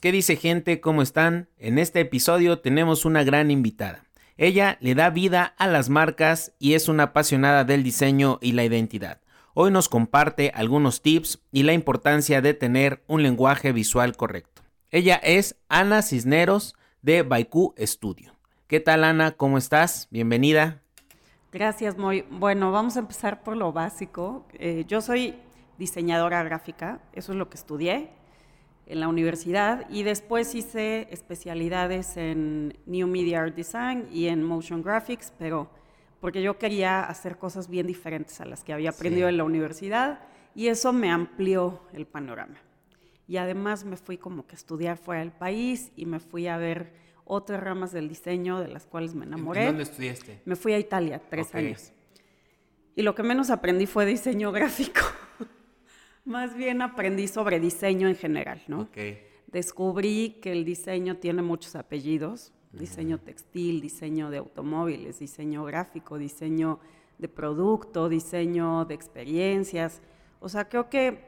¿Qué dice gente? ¿Cómo están? En este episodio tenemos una gran invitada. Ella le da vida a las marcas y es una apasionada del diseño y la identidad. Hoy nos comparte algunos tips y la importancia de tener un lenguaje visual correcto. Ella es Ana Cisneros de Baiku Studio. ¿Qué tal Ana? ¿Cómo estás? Bienvenida. Gracias, muy bueno. Vamos a empezar por lo básico. Eh, yo soy diseñadora gráfica, eso es lo que estudié en la universidad y después hice especialidades en New Media Art Design y en Motion Graphics, pero porque yo quería hacer cosas bien diferentes a las que había aprendido en la universidad y eso me amplió el panorama. Y además me fui como que a estudiar fuera del país y me fui a ver otras ramas del diseño de las cuales me enamoré. ¿Dónde estudiaste? Me fui a Italia tres años. Y lo que menos aprendí fue diseño gráfico. Más bien aprendí sobre diseño en general, ¿no? Descubrí que el diseño tiene muchos apellidos, diseño textil, diseño de automóviles, diseño gráfico, diseño de producto, diseño de experiencias. O sea, creo que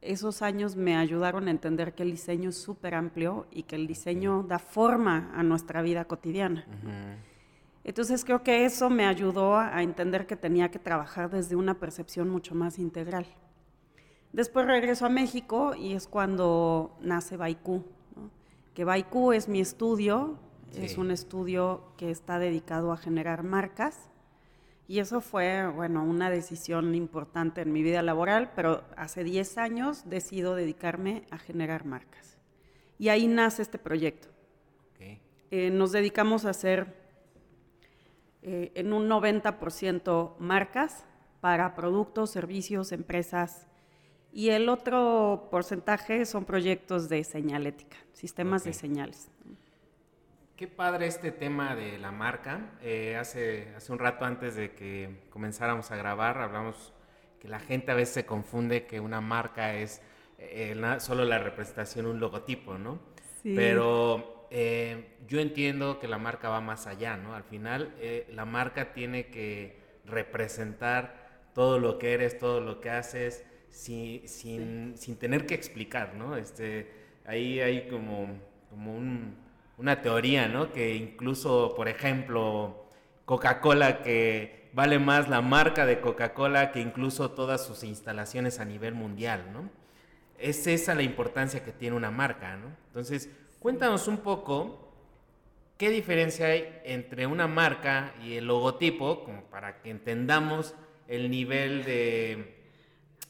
esos años me ayudaron a entender que el diseño es súper amplio y que el diseño da forma a nuestra vida cotidiana. Entonces creo que eso me ayudó a entender que tenía que trabajar desde una percepción mucho más integral. Después regreso a México y es cuando nace Baiku, que Baiku es mi estudio, es un estudio que está dedicado a generar marcas y eso fue, bueno, una decisión importante en mi vida laboral, pero hace 10 años decido dedicarme a generar marcas. Y ahí nace este proyecto. Eh, nos dedicamos a hacer eh, en un 90% marcas para productos, servicios, empresas y el otro porcentaje son proyectos de señalética, sistemas de señales. Qué padre este tema de la marca. Eh, hace, hace un rato antes de que comenzáramos a grabar, hablamos que la gente a veces se confunde que una marca es eh, solo la representación, un logotipo, ¿no? Sí. Pero eh, yo entiendo que la marca va más allá, ¿no? Al final, la marca tiene que representar todo lo que eres, todo lo que haces, sin, sin, sin, tener que explicar, ¿no? Este, ahí hay como, como un, una teoría, ¿no? Que incluso, por ejemplo, Coca-Cola, que vale más la marca de Coca-Cola que incluso todas sus instalaciones a nivel mundial, ¿no? Es esa la importancia que tiene una marca, ¿no? Entonces, cuéntanos un poco qué diferencia hay entre una marca y el logotipo, como para que entendamos el nivel de,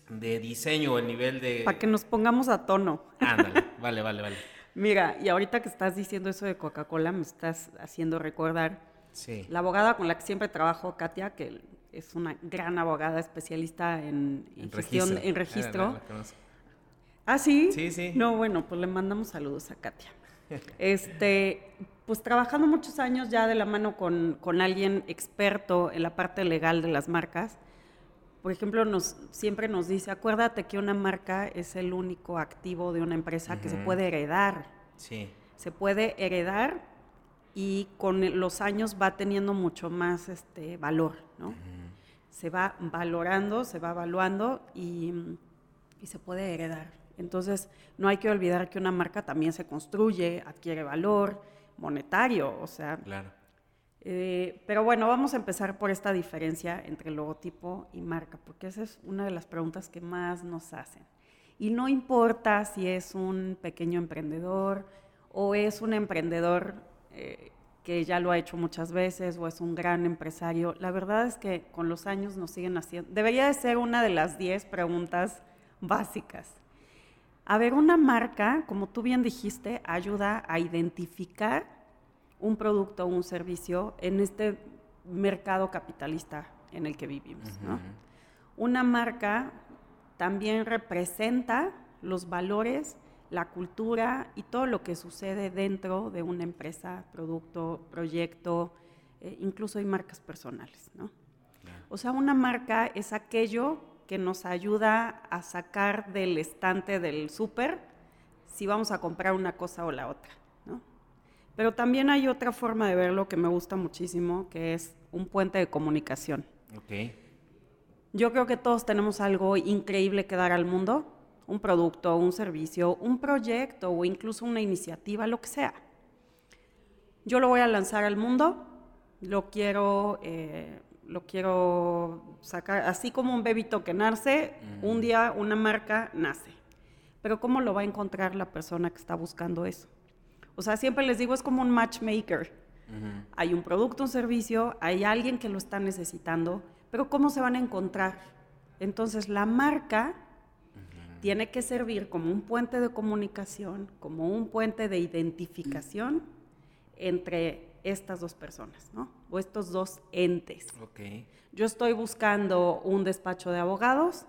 de diseño o el nivel de... Para que nos pongamos a tono. Ándale, vale, vale, vale. Mira, y ahorita que estás diciendo eso de Coca-Cola, me estás haciendo recordar sí. la abogada con la que siempre trabajo, Katia, que es una gran abogada especialista en, en, gestión, en registro. ah, sí. Sí, sí. No, bueno, pues le mandamos saludos a Katia. este, pues trabajando muchos años ya de la mano con, con alguien experto en la parte legal de las marcas, por ejemplo, nos, siempre nos dice, acuérdate que una marca es el único activo de una empresa que se puede heredar. Sí. Se puede heredar y con los años va teniendo mucho más este, valor, ¿no? Se va valorando, se va evaluando y, y se puede heredar. Entonces, no hay que olvidar que una marca también se construye, adquiere valor monetario, o sea, claro eh, pero bueno, vamos a empezar por esta diferencia entre logotipo y marca, porque esa es una de las preguntas que más nos hacen. Y no importa si es un pequeño emprendedor o es un emprendedor eh, que ya lo ha hecho muchas veces o es un gran empresario, la verdad es que con los años nos siguen haciendo, debería de ser una de las 10 preguntas básicas. A ver, una marca, como tú bien dijiste, ayuda a identificar un producto o un servicio en este mercado capitalista en el que vivimos. Una marca también representa los valores, la cultura y todo lo que sucede dentro de una empresa, producto, proyecto, eh, incluso hay marcas personales. O sea, una marca es aquello que nos ayuda a sacar del estante del súper si vamos a comprar una cosa o la otra. Pero también hay otra forma de verlo que me gusta muchísimo, que es un puente de comunicación. Okay. Yo creo que todos tenemos algo increíble que dar al mundo un producto, un servicio, un proyecto o incluso una iniciativa, lo que sea. Yo lo voy a lanzar al mundo, lo quiero, eh, lo quiero sacar, así como un bebito que nace, un día una marca nace. Pero ¿cómo lo va a encontrar la persona que está buscando eso? O sea, siempre les digo, es como un matchmaker. Hay un producto, un servicio, hay alguien que lo está necesitando, pero ¿cómo se van a encontrar? Entonces, la marca tiene que servir como un puente de comunicación, como un puente de identificación entre estas dos personas, ¿no? O estos dos entes. Yo estoy buscando un despacho de abogados,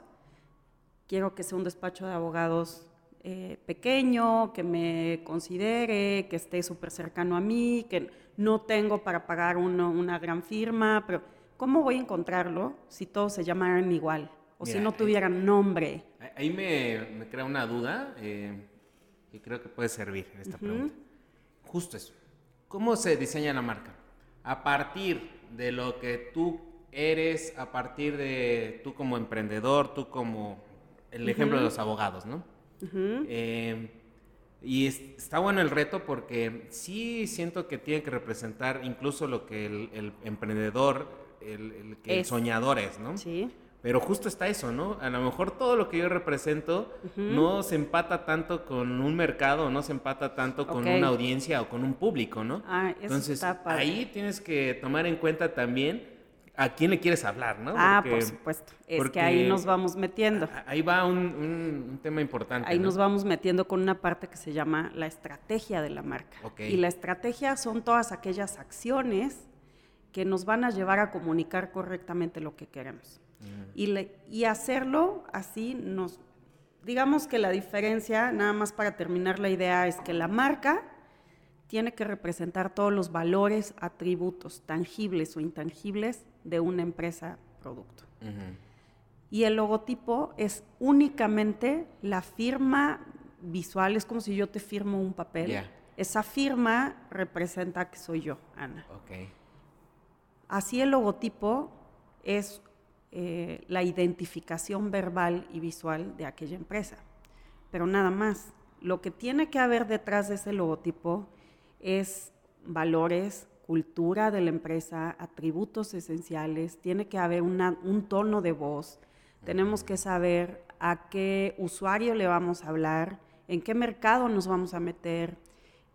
quiero que sea un despacho de abogados eh, pequeño, que me considere, que esté súper cercano a mí, que no tengo para pagar una gran firma, pero ¿cómo voy a encontrarlo si todos se llamaran igual? O si no tuvieran nombre. Ahí me, crea una duda eh, y creo que puede servir esta pregunta. Justo eso. ¿Cómo se diseña la marca? A partir de lo que tú eres, a partir de tú como emprendedor, tú como el ejemplo de los abogados, ¿no? Eh, y está bueno el reto porque sí siento que tiene que representar incluso lo que el, emprendedor, el, que el soñador es, ¿no? Sí. Pero justo está eso, ¿no? A lo mejor todo lo que yo represento no se empata tanto con un mercado, no se empata tanto con una audiencia o con un público, ¿no? Ah, eso Entonces, ahí tienes que tomar en cuenta también a quién le quieres hablar, ¿no? ah, por supuesto. Es que ahí nos vamos metiendo. Ahí va un, tema importante. Ahí nos vamos metiendo con una parte que se llama la estrategia de la marca. Y la estrategia son todas aquellas acciones que nos van a llevar a comunicar correctamente lo que queremos. y, y hacerlo así nos... Digamos que la diferencia, nada más para terminar la idea, es que la marca tiene que representar todos los valores, atributos tangibles o intangibles de una empresa producto. Y el logotipo es únicamente la firma visual, es como si yo te firmo un papel. Esa firma representa que soy yo, Ana. Así el logotipo es eh, la identificación verbal y visual de aquella empresa. Pero nada más, lo que tiene que haber detrás de ese logotipo es valores, cultura de la empresa, atributos esenciales, tiene que haber un tono de voz, tenemos que saber a qué usuario le vamos a hablar, en qué mercado nos vamos a meter,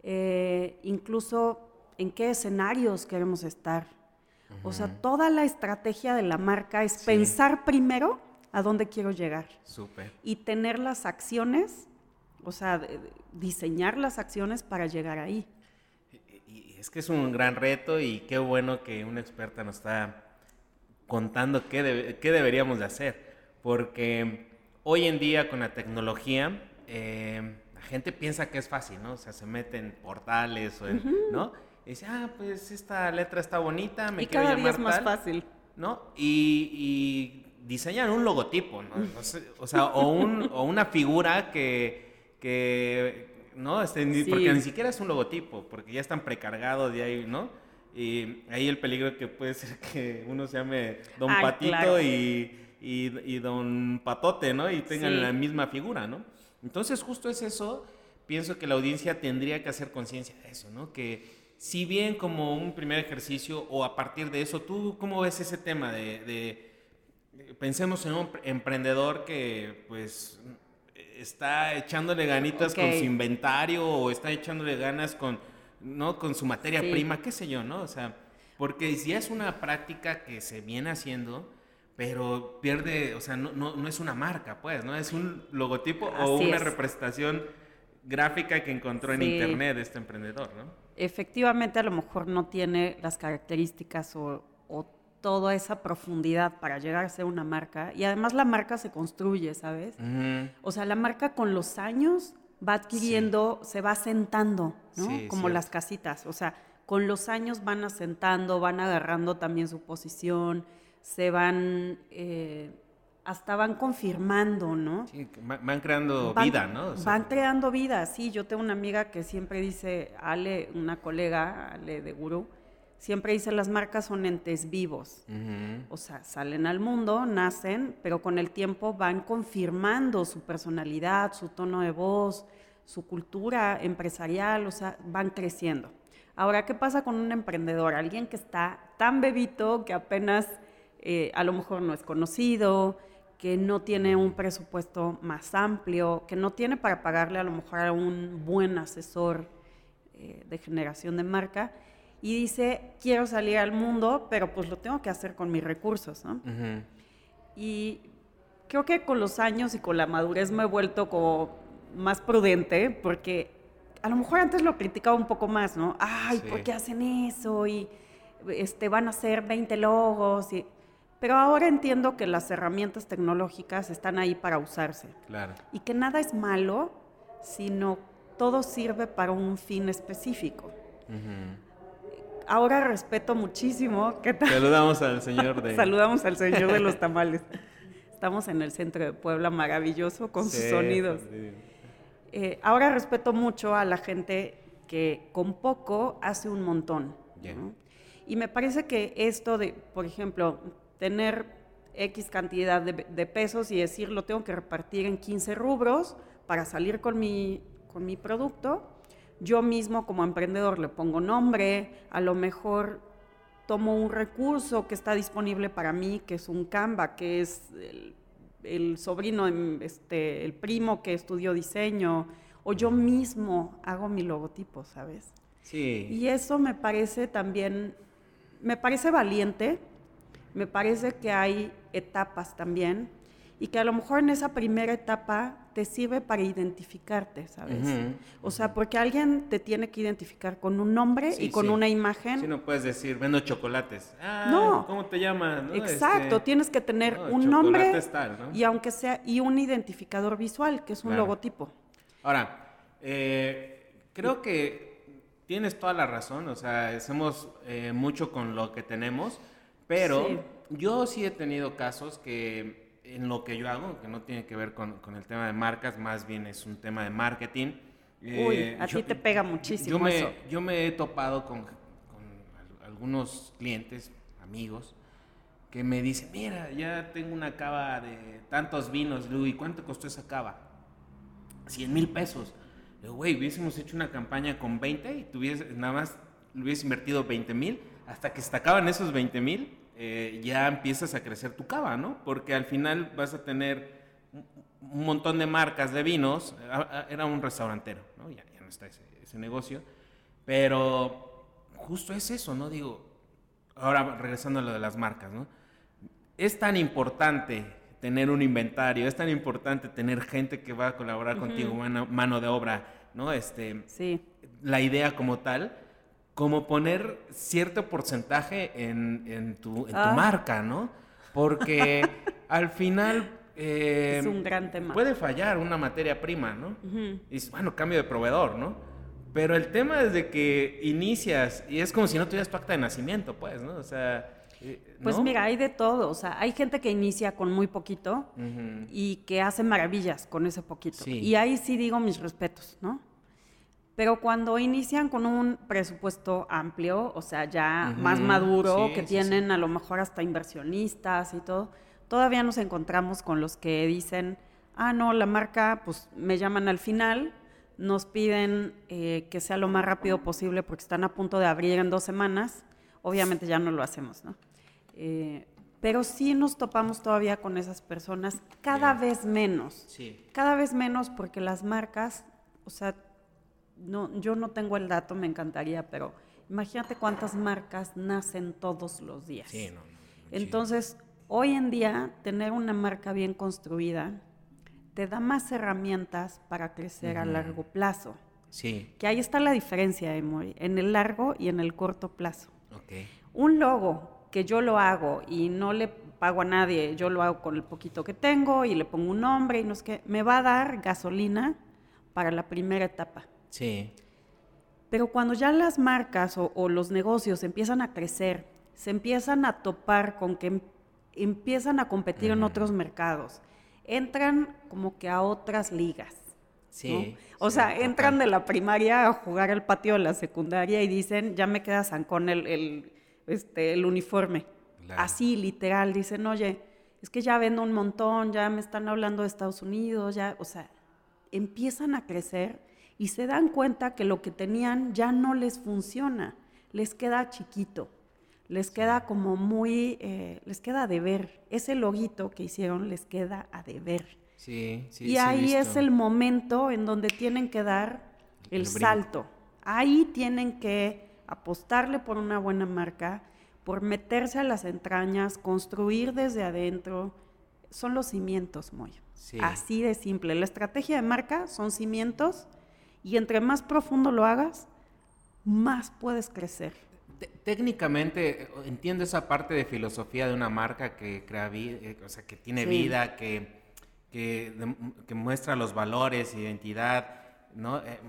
eh, incluso en qué escenarios queremos estar. O sea, toda la estrategia de la marca es pensar primero a dónde quiero llegar. Y tener las acciones, o sea, diseñar las acciones para llegar ahí es que es un gran reto y qué bueno que una experta nos está contando qué, deberíamos de hacer. Porque hoy en día con la tecnología, eh, la gente piensa que es fácil, ¿no? O sea, se mete en portales, o en, ¿no? Y dice, ah, pues esta letra está bonita, me y quiero cada día es más fácil. ¿No? Y, diseñan un logotipo, ¿no? o sea, o, un, o una figura que, que ¿no? Este, porque ni siquiera es un logotipo, porque ya están precargados de ahí, ¿no? Y ahí el peligro que puede ser que uno se llame Don Patito y, y, Don Patote, ¿no? Y tengan la misma figura, ¿no? Entonces justo es eso, pienso que la audiencia tendría que hacer conciencia de eso, ¿no? Que si bien como un primer ejercicio o a partir de eso, ¿tú cómo ves ese tema de, de pensemos en un emprendedor que pues está echándole ganitas con su inventario o está echándole ganas con, ¿no? con su materia prima, qué sé yo, ¿no? O sea, porque si es una práctica que se viene haciendo, pero pierde, o sea, no, no, es una marca, pues, ¿no? Es un logotipo o una representación gráfica que encontró en internet este emprendedor, ¿no? Efectivamente, a lo mejor no tiene las características o, o toda esa profundidad para llegar a ser una marca. Y además la marca se construye, ¿sabes? O sea, la marca con los años va adquiriendo, se va asentando, ¿no? Como las casitas. O sea, con los años van asentando, van agarrando también su posición, se van... Eh, hasta van confirmando, ¿no? Sí, van creando vida, ¿no? van creando vida, sí. Yo tengo una amiga que siempre dice, Ale, una colega, Ale de Guru, siempre dice las marcas son entes vivos. O sea, salen al mundo, nacen, pero con el tiempo van confirmando su personalidad, su tono de voz, su cultura empresarial, o sea, van creciendo. Ahora, ¿qué pasa con un emprendedor? Alguien que está tan bebito que apenas eh, a lo mejor no es conocido, que no tiene un presupuesto más amplio, que no tiene para pagarle a lo mejor a un buen asesor eh, de generación de marca y dice, quiero salir al mundo, pero pues lo tengo que hacer con mis recursos, ¿no? Y creo que con los años y con la madurez me he vuelto como más prudente, porque a lo mejor antes lo criticaba un poco más, ¿no? Ay, ¿por qué hacen eso? Y este, van a hacer 20 logos. Y... Pero ahora entiendo que las herramientas tecnológicas están ahí para usarse. Claro. Y que nada es malo, sino todo sirve para un fin específico. Ahora respeto muchísimo. ¿Qué tal? Saludamos al señor de... Saludamos al señor de los tamales. Estamos en el centro de Puebla, maravilloso, con sus sonidos. Eh, ahora respeto mucho a la gente que con poco hace un montón. Y me parece que esto de, por ejemplo, tener X cantidad de, de, pesos y decir lo tengo que repartir en 15 rubros para salir con mi con mi producto, yo mismo como emprendedor le pongo nombre, a lo mejor tomo un recurso que está disponible para mí, que es un Canva, que es el, sobrino, este, el primo que estudió diseño, o yo mismo hago mi logotipo, ¿sabes? Sí. Y eso me parece también, me parece valiente, me parece que hay etapas también, y que a lo mejor en esa primera etapa te sirve para identificarte, ¿sabes? O sea, porque alguien te tiene que identificar con un nombre y con una imagen. Sí, no puedes decir, vendo chocolates. Ah, no. ¿Cómo te llamas? Exacto, este, tienes que tener un nombre y aunque sea, y un identificador visual, que es un logotipo. Ahora, eh, creo que tienes toda la razón, o sea, hacemos eh, mucho con lo que tenemos, pero yo sí he tenido casos que en lo que yo hago, que no tiene que ver con, con el tema de marcas, más bien es un tema de marketing. Uy, eh, a ti te pega muchísimo yo me, eso. Yo me he topado con, con, algunos clientes, amigos, que me dicen, mira, ya tengo una cava de tantos vinos, ¿y cuánto costó esa cava? 100 mil pesos. Digo, güey, hubiésemos hecho una campaña con 20 y tuviese, nada más le hubieses invertido 20 mil, hasta que se acaban esos 20 mil, eh, ya empiezas a crecer tu cava, ¿no? Porque al final vas a tener un montón de marcas de vinos. Era un restaurantero, ¿no? Ya, no está ese, negocio. Pero justo es eso, ¿no? Digo, ahora regresando a lo de las marcas, ¿no? Es tan importante tener un inventario, es tan importante tener gente que va a colaborar contigo, mano, mano, de obra, ¿no? Este, sí. La idea como tal como poner cierto porcentaje en, tu, ah. marca, ¿no? Porque al final... Eh, es un gran tema. Puede fallar una materia prima, ¿no? Y bueno, cambio de proveedor, ¿no? Pero el tema es de que inicias y es como si no tuvieras tu acta de nacimiento, pues, ¿no? O sea... Eh, pues mira, hay de todo. O sea, hay gente que inicia con muy poquito y que hace maravillas con ese poquito. Y ahí sí digo mis respetos, ¿no? Pero cuando inician con un presupuesto amplio, o sea, ya más maduro, que tienen a lo mejor hasta inversionistas y todo, todavía nos encontramos con los que dicen, ah, no, la marca, pues me llaman al final, nos piden eh, que sea lo más rápido posible porque están a punto de abrir en dos semanas. Obviamente ya no lo hacemos, ¿no? Eh, pero sí nos topamos todavía con esas personas cada vez menos. Sí. Cada vez menos porque las marcas, o sea, no, yo no tengo el dato, me encantaría, pero imagínate cuántas marcas nacen todos los días. Sí, no, Entonces, hoy en día, tener una marca bien construida te da más herramientas para crecer a largo plazo. Sí. Que ahí está la diferencia, Emory, en el largo y en el corto plazo. Okay. Un logo que yo lo hago y no le pago a nadie, yo lo hago con el poquito que tengo y le pongo un nombre y no es que me va a dar gasolina para la primera etapa. Sí. Pero cuando ya las marcas o, los negocios empiezan a crecer, se empiezan a topar con que em, empiezan a competir en otros mercados, entran como que a otras ligas. Sí. O sea, entran de la primaria a jugar al patio de la secundaria y dicen, ya me queda zancón el, el este, el uniforme. Así, literal, dicen, oye, es que ya vendo un montón, ya me están hablando de Estados Unidos, ya, o sea, empiezan a crecer y se dan cuenta que lo que tenían ya no les funciona, les queda chiquito, les queda como muy, eh, les queda a deber. Ese loguito que hicieron les queda a deber. Sí, sí, y ahí es el momento en donde tienen que dar el, salto. Ahí tienen que apostarle por una buena marca, por meterse a las entrañas, construir desde adentro. Son los cimientos, muy. Así de simple. La estrategia de marca son cimientos y entre más profundo lo hagas, más puedes crecer. Técnicamente entiendo esa parte de filosofía de una marca que crea vida, eh, o sea, que tiene vida, que, que, muestra los valores, identidad, ¿no? Eh,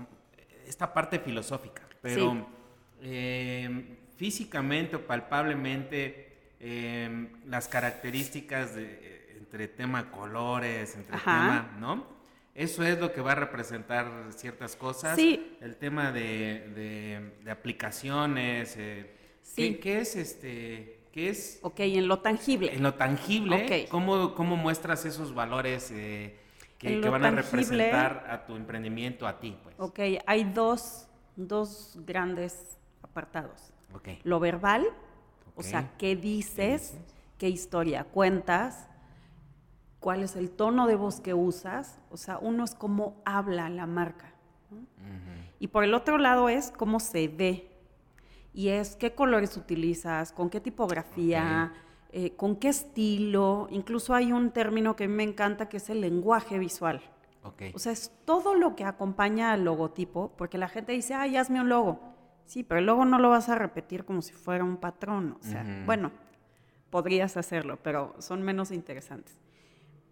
esta parte filosófica, pero em, físicamente o palpablemente em, las características de, entre tema colores, entre tema, ¿no? Eso es lo que va a representar ciertas cosas. Sí. El tema de, aplicaciones. Eh, sí. ¿qué, es este? ¿Qué es? Ok, en lo tangible. En lo tangible. ¿cómo, ¿Cómo muestras esos valores eh, que, van a representar a tu emprendimiento, a ti? Pues? Ok, hay dos, dos grandes apartados. Okay. Lo verbal, o sea, ¿qué dices? ¿Qué historia cuentas? Cuál es el tono de voz que usas, o sea, uno es cómo habla la marca. Y por el otro lado es cómo se ve. Y es qué colores utilizas, con qué tipografía, eh, con qué estilo. Incluso hay un término que a mí me encanta que es el lenguaje visual. O sea, es todo lo que acompaña al logotipo, porque la gente dice, ay, hazme un logo. Sí, pero el logo no lo vas a repetir como si fuera un patrón. O sea, bueno, podrías hacerlo, pero son menos interesantes.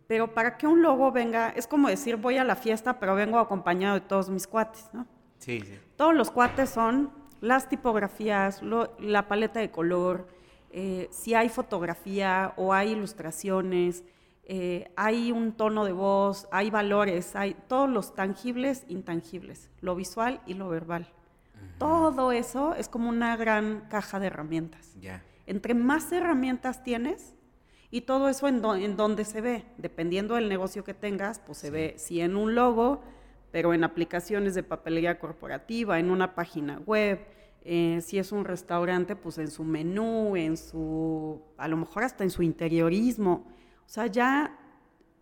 Pero para que un logo venga, es como decir, voy a la fiesta, pero vengo acompañado de todos mis cuates, ¿no? Sí, sí. Todos los cuates son las tipografías, la paleta de color, eh, si hay fotografía o hay ilustraciones, eh, hay un tono de voz, hay valores, hay todos los tangibles, intangibles, lo visual y lo verbal. Todo eso es como una gran caja de herramientas. Ya. Entre más herramientas tienes, y todo eso en, en donde se ve, dependiendo del negocio que tengas, pues se ve si en un logo, pero en aplicaciones de papelería corporativa, en una página web, eh, si es un restaurante, pues en su menú, en su, a lo mejor hasta en su interiorismo. O sea, ya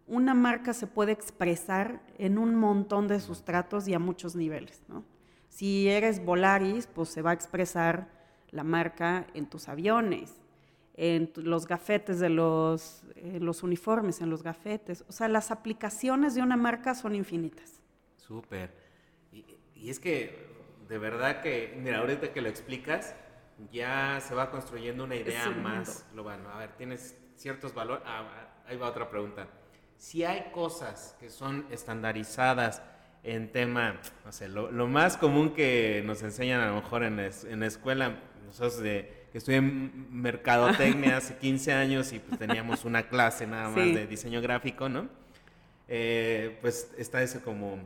una marca se puede expresar en un montón de sustratos y a muchos niveles, ¿no? Si eres Volaris, pues se va a expresar la marca en tus aviones, en los gafetes de los, los uniformes, en los gafetes. O sea, las aplicaciones de una marca son infinitas. Súper. Y, es que, de verdad que, mira, ahorita que lo explicas, ya se va construyendo una idea más global. A ver, tienes ciertos valores. Ah, ahí va otra pregunta. Si hay cosas que son estandarizadas en tema, no sé, lo, más común que nos enseñan a lo mejor en, en la escuela, nosotros de que estudié en mercadotecnia hace 15 años y pues teníamos una clase nada más de diseño gráfico, ¿no? Eh, pues está eso como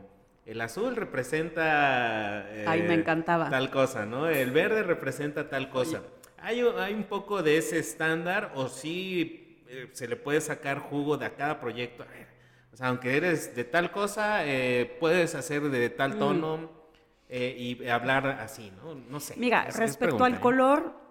el azul representa Ay, me eh, encantaba. tal cosa, ¿no? El verde representa tal cosa. ¿Hay, ¿Hay, un poco de ese estándar o sí eh, se le puede sacar jugo de a cada proyecto? o sea, aunque eres de tal cosa, puedes hacer de tal mm. tono y hablar así, ¿no? No sé. Mira, respecto al color,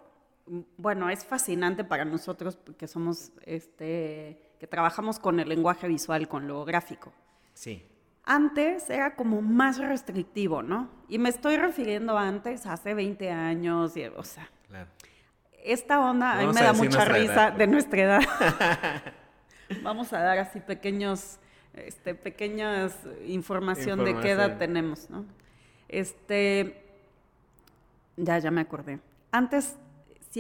bueno, es fascinante para nosotros que somos, este, que trabajamos con el lenguaje visual, con lo gráfico. Sí. Antes era como más restrictivo, ¿no? Y me estoy refiriendo antes, hace 20 años, y, o sea. Claro. Esta onda, a mí me da mucha risa de nuestra edad. Vamos a dar así pequeños, este, pequeñas información, información de qué edad tenemos, ¿no? Este, ya, ya me acordé. Antes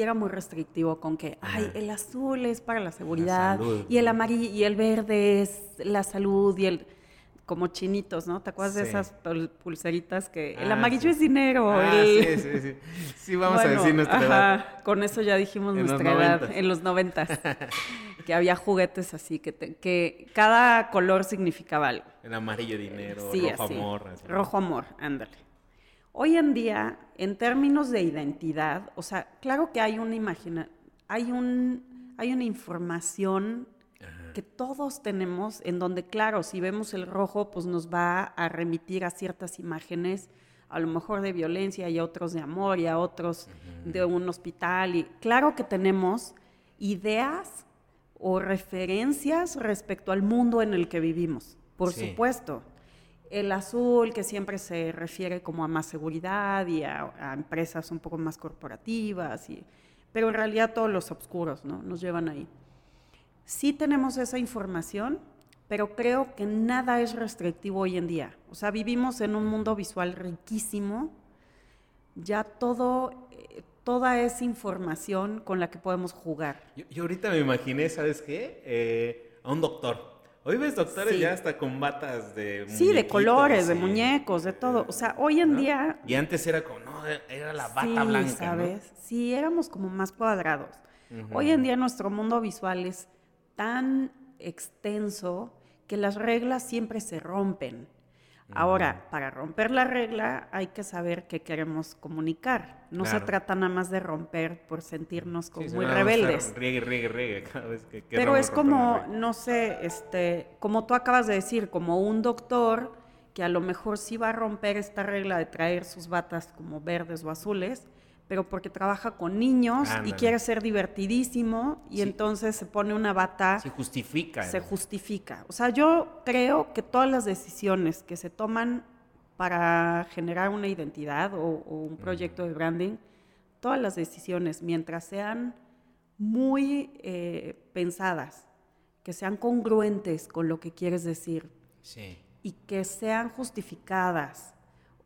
era muy restrictivo con que, ay, el azul es para la seguridad y el amarillo y el verde es la salud y el como chinitos, ¿no? ¿Te acuerdas de esas pulseritas que el ah, amarillo es dinero? Ah, sí, sí, sí. Sí, vamos a decir nuestra edad. Con eso ya dijimos nuestra edad, en los noventas. que había juguetes así, que, que cada color significaba algo. El amarillo dinero, rojo amor. Rojo amor, ándale. Hoy en día, en términos de identidad, o sea, claro que hay una imagina, hay un, hay una información que todos tenemos, en donde, claro, si vemos el rojo, pues nos va a remitir a ciertas imágenes, a lo mejor de violencia y a otros de amor y a otros de un hospital. Y claro que tenemos ideas o referencias respecto al mundo en el que vivimos, por supuesto. El azul, que siempre se refiere como a más seguridad y a, empresas un poco más corporativas, y, pero en realidad todos los oscuros ¿no? nos llevan ahí. Sí tenemos esa información, pero creo que nada es restrictivo hoy en día. O sea, vivimos en un mundo visual riquísimo, ya todo, eh, toda esa información con la que podemos jugar. Yo, ahorita me imaginé, ¿sabes qué? Eh, a un doctor. Hoy ves doctores ya hasta con batas de Sí, de colores, de muñecos, de todo. O sea, hoy en día... Y antes era como, no, era la bata sí, blanca, ¿sabes? Sí, éramos como más cuadrados. Hoy en día nuestro mundo visual es tan extenso que las reglas siempre se rompen. Ahora, para romper la regla hay que saber qué queremos comunicar. No se trata nada más de romper por sentirnos como muy rebeldes. Pero es como, no sé, este, como tú acabas de decir, como un doctor que a lo mejor sí va a romper esta regla de traer sus batas como verdes o azules, pero porque trabaja con niños y quiere ser divertidísimo y entonces se pone una bata. Se justifica. Se justifica. O sea, yo creo que todas las decisiones que se toman para generar una identidad o, un proyecto de branding, todas las decisiones, mientras sean muy eh, pensadas, que sean congruentes con lo que quieres decir y que sean justificadas,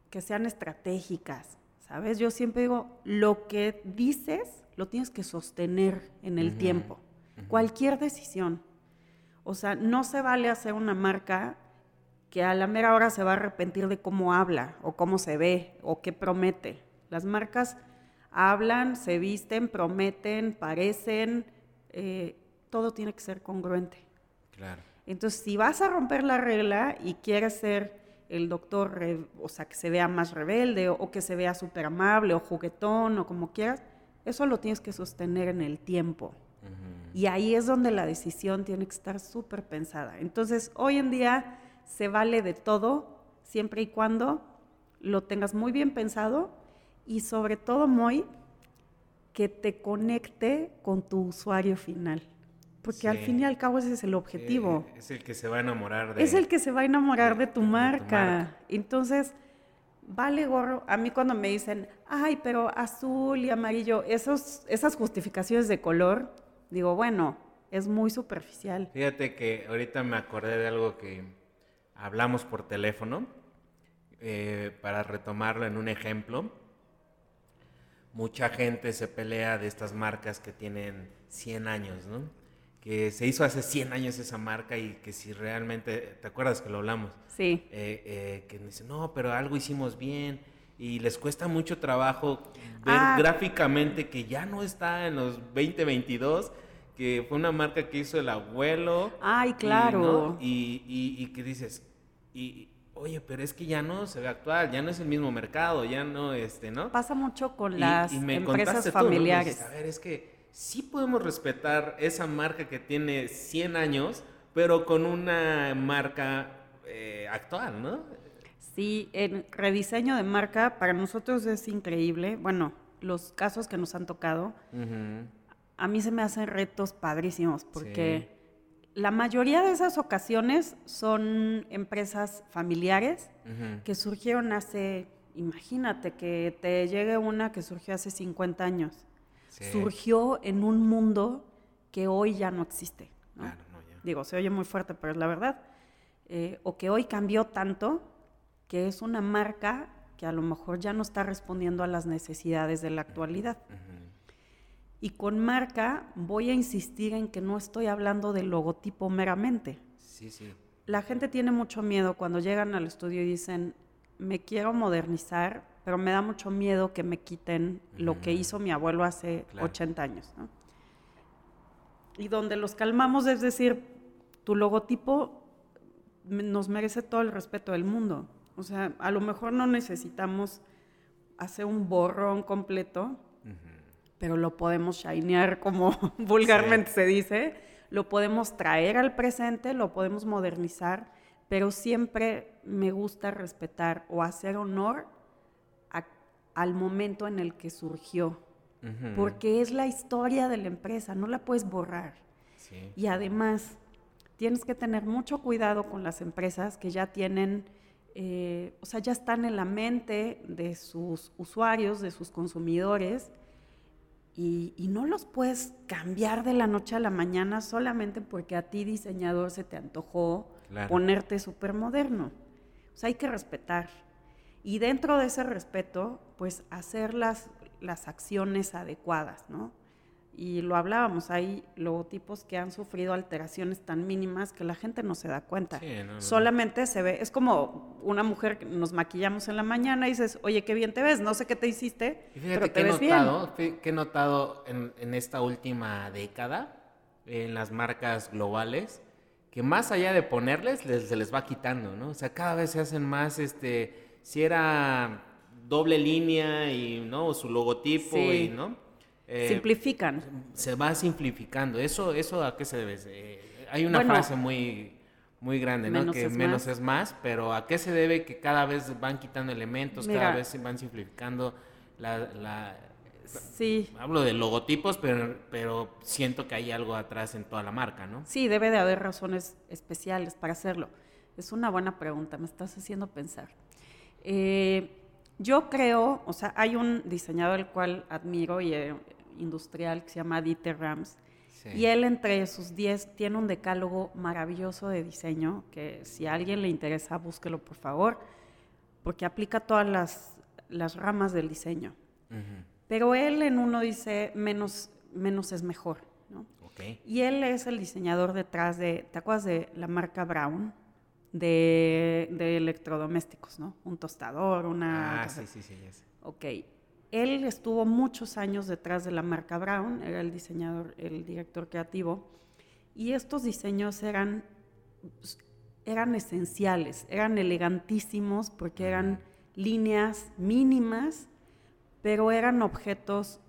que sean estratégicas, ¿sabes? Yo siempre digo, lo que dices lo tienes que sostener en el tiempo. Cualquier decisión. O sea, no se vale hacer una marca que a la mera hora se va a arrepentir de cómo habla o cómo se ve o qué promete. Las marcas hablan, se visten, prometen, parecen, eh, todo tiene que ser congruente. Claro. Entonces, si vas a romper la regla y quieres ser el doctor, o sea, que se vea más rebelde o, que se vea súper amable o juguetón o como quieras, eso lo tienes que sostener en el tiempo. Y ahí es donde la decisión tiene que estar súper pensada. Entonces, hoy en día se vale de todo, siempre y cuando lo tengas muy bien pensado y sobre todo muy que te conecte con tu usuario final. Porque al fin y al cabo ese es el objetivo. es el que se va a enamorar de... Es el que se va a enamorar de, tu, marca. Entonces, vale gorro. A mí cuando me dicen, ay, pero azul y amarillo, esos, esas justificaciones de color, digo, bueno, es muy superficial. Fíjate que ahorita me acordé de algo que hablamos por teléfono, eh, para retomarlo en un ejemplo. Mucha gente se pelea de estas marcas que tienen 100 años, ¿no? Que se hizo hace 100 años esa marca y que si realmente, ¿te acuerdas que lo hablamos? Sí. Eh, eh, que dicen, no, pero algo hicimos bien y les cuesta mucho trabajo ver ah. gráficamente que ya no está en los 2022, que fue una marca que hizo el abuelo. Ay, claro. Y, y, que dices, y, oye, pero es que ya no se ve actual, ya no es el mismo mercado, ya no, este, ¿no? Pasa mucho con las empresas familiares. a ver, es que sí podemos respetar esa marca que tiene 100 años, pero con una marca eh, actual, ¿no? Sí, el rediseño de marca para nosotros es increíble. Bueno, los casos que nos han tocado, a mí se me hacen retos padrísimos porque la mayoría de esas ocasiones son empresas familiares que surgieron hace, imagínate que te llegue una que surgió hace 50 años surgió en un mundo que hoy ya no existe. Digo, se oye muy fuerte, pero es la verdad. Eh, o que hoy cambió tanto que es una marca que a lo mejor ya no está respondiendo a las necesidades de la actualidad. Y con marca voy a insistir en que no estoy hablando del logotipo meramente. Sí, sí. La gente tiene mucho miedo cuando llegan al estudio y dicen, me quiero modernizar, pero me da mucho miedo que me quiten lo que hizo mi abuelo hace 80 años. Y donde los calmamos es decir, tu logotipo nos merece todo el respeto del mundo. O sea, a lo mejor no necesitamos hacer un borrón completo, pero lo podemos shinear como vulgarmente se dice, lo podemos traer al presente, lo podemos modernizar, pero siempre me gusta respetar o hacer honor al momento en el que surgió, porque es la historia de la empresa, no la puedes borrar. Y además, tienes que tener mucho cuidado con las empresas que ya tienen, eh, o sea, ya están en la mente de sus usuarios, de sus consumidores, y, no los puedes cambiar de la noche a la mañana solamente porque a ti, diseñador, se te antojó ponerte súper moderno. O sea, hay que respetar. Y dentro de ese respeto, pues hacer las, las acciones adecuadas, ¿no? y lo hablábamos, hay logotipos que han sufrido alteraciones tan mínimas que la gente no se da cuenta. Solamente se ve, es como una mujer que nos maquillamos en la mañana y dices, oye, qué bien te ves, no sé qué te hiciste, pero te ves notado, Que he notado en, esta última década, en las marcas globales, que más allá de ponerles, se les va quitando, ¿no? O sea, cada vez se hacen más, este, si era doble línea y, ¿no? su logotipo y, ¿no? Eh, Simplifican. Se va simplificando. ¿Eso, eso a qué se debe? Eh, hay una frase muy, muy grande, ¿no? Que menos es más, pero ¿a qué se debe que cada vez van quitando elementos, cada vez se van simplificando la, Sí. Hablo de logotipos, pero, pero siento que hay algo atrás en toda la marca, ¿no? Sí, debe de haber razones especiales para hacerlo. Es una buena pregunta, me estás haciendo pensar. Eh, yo creo, o sea, hay un diseñador el cual admiro y industrial que se llama Dieter Rams. Y él entre sus 10 tiene un decálogo maravilloso de diseño, que si a alguien le interesa, búsquelo por favor, porque aplica todas las, ramas del diseño. Pero él en uno dice, menos, menos es mejor. ¿no? Y él es el diseñador detrás de, ¿te acuerdas de la marca Brown? De, de electrodomésticos, ¿no? Un tostador, una... Ah, sí, sí, sí. Ok. Él estuvo muchos años detrás de la marca Brown, era el diseñador, el director creativo, y estos diseños eran, eran esenciales, eran elegantísimos porque eran líneas mínimas, pero eran objetos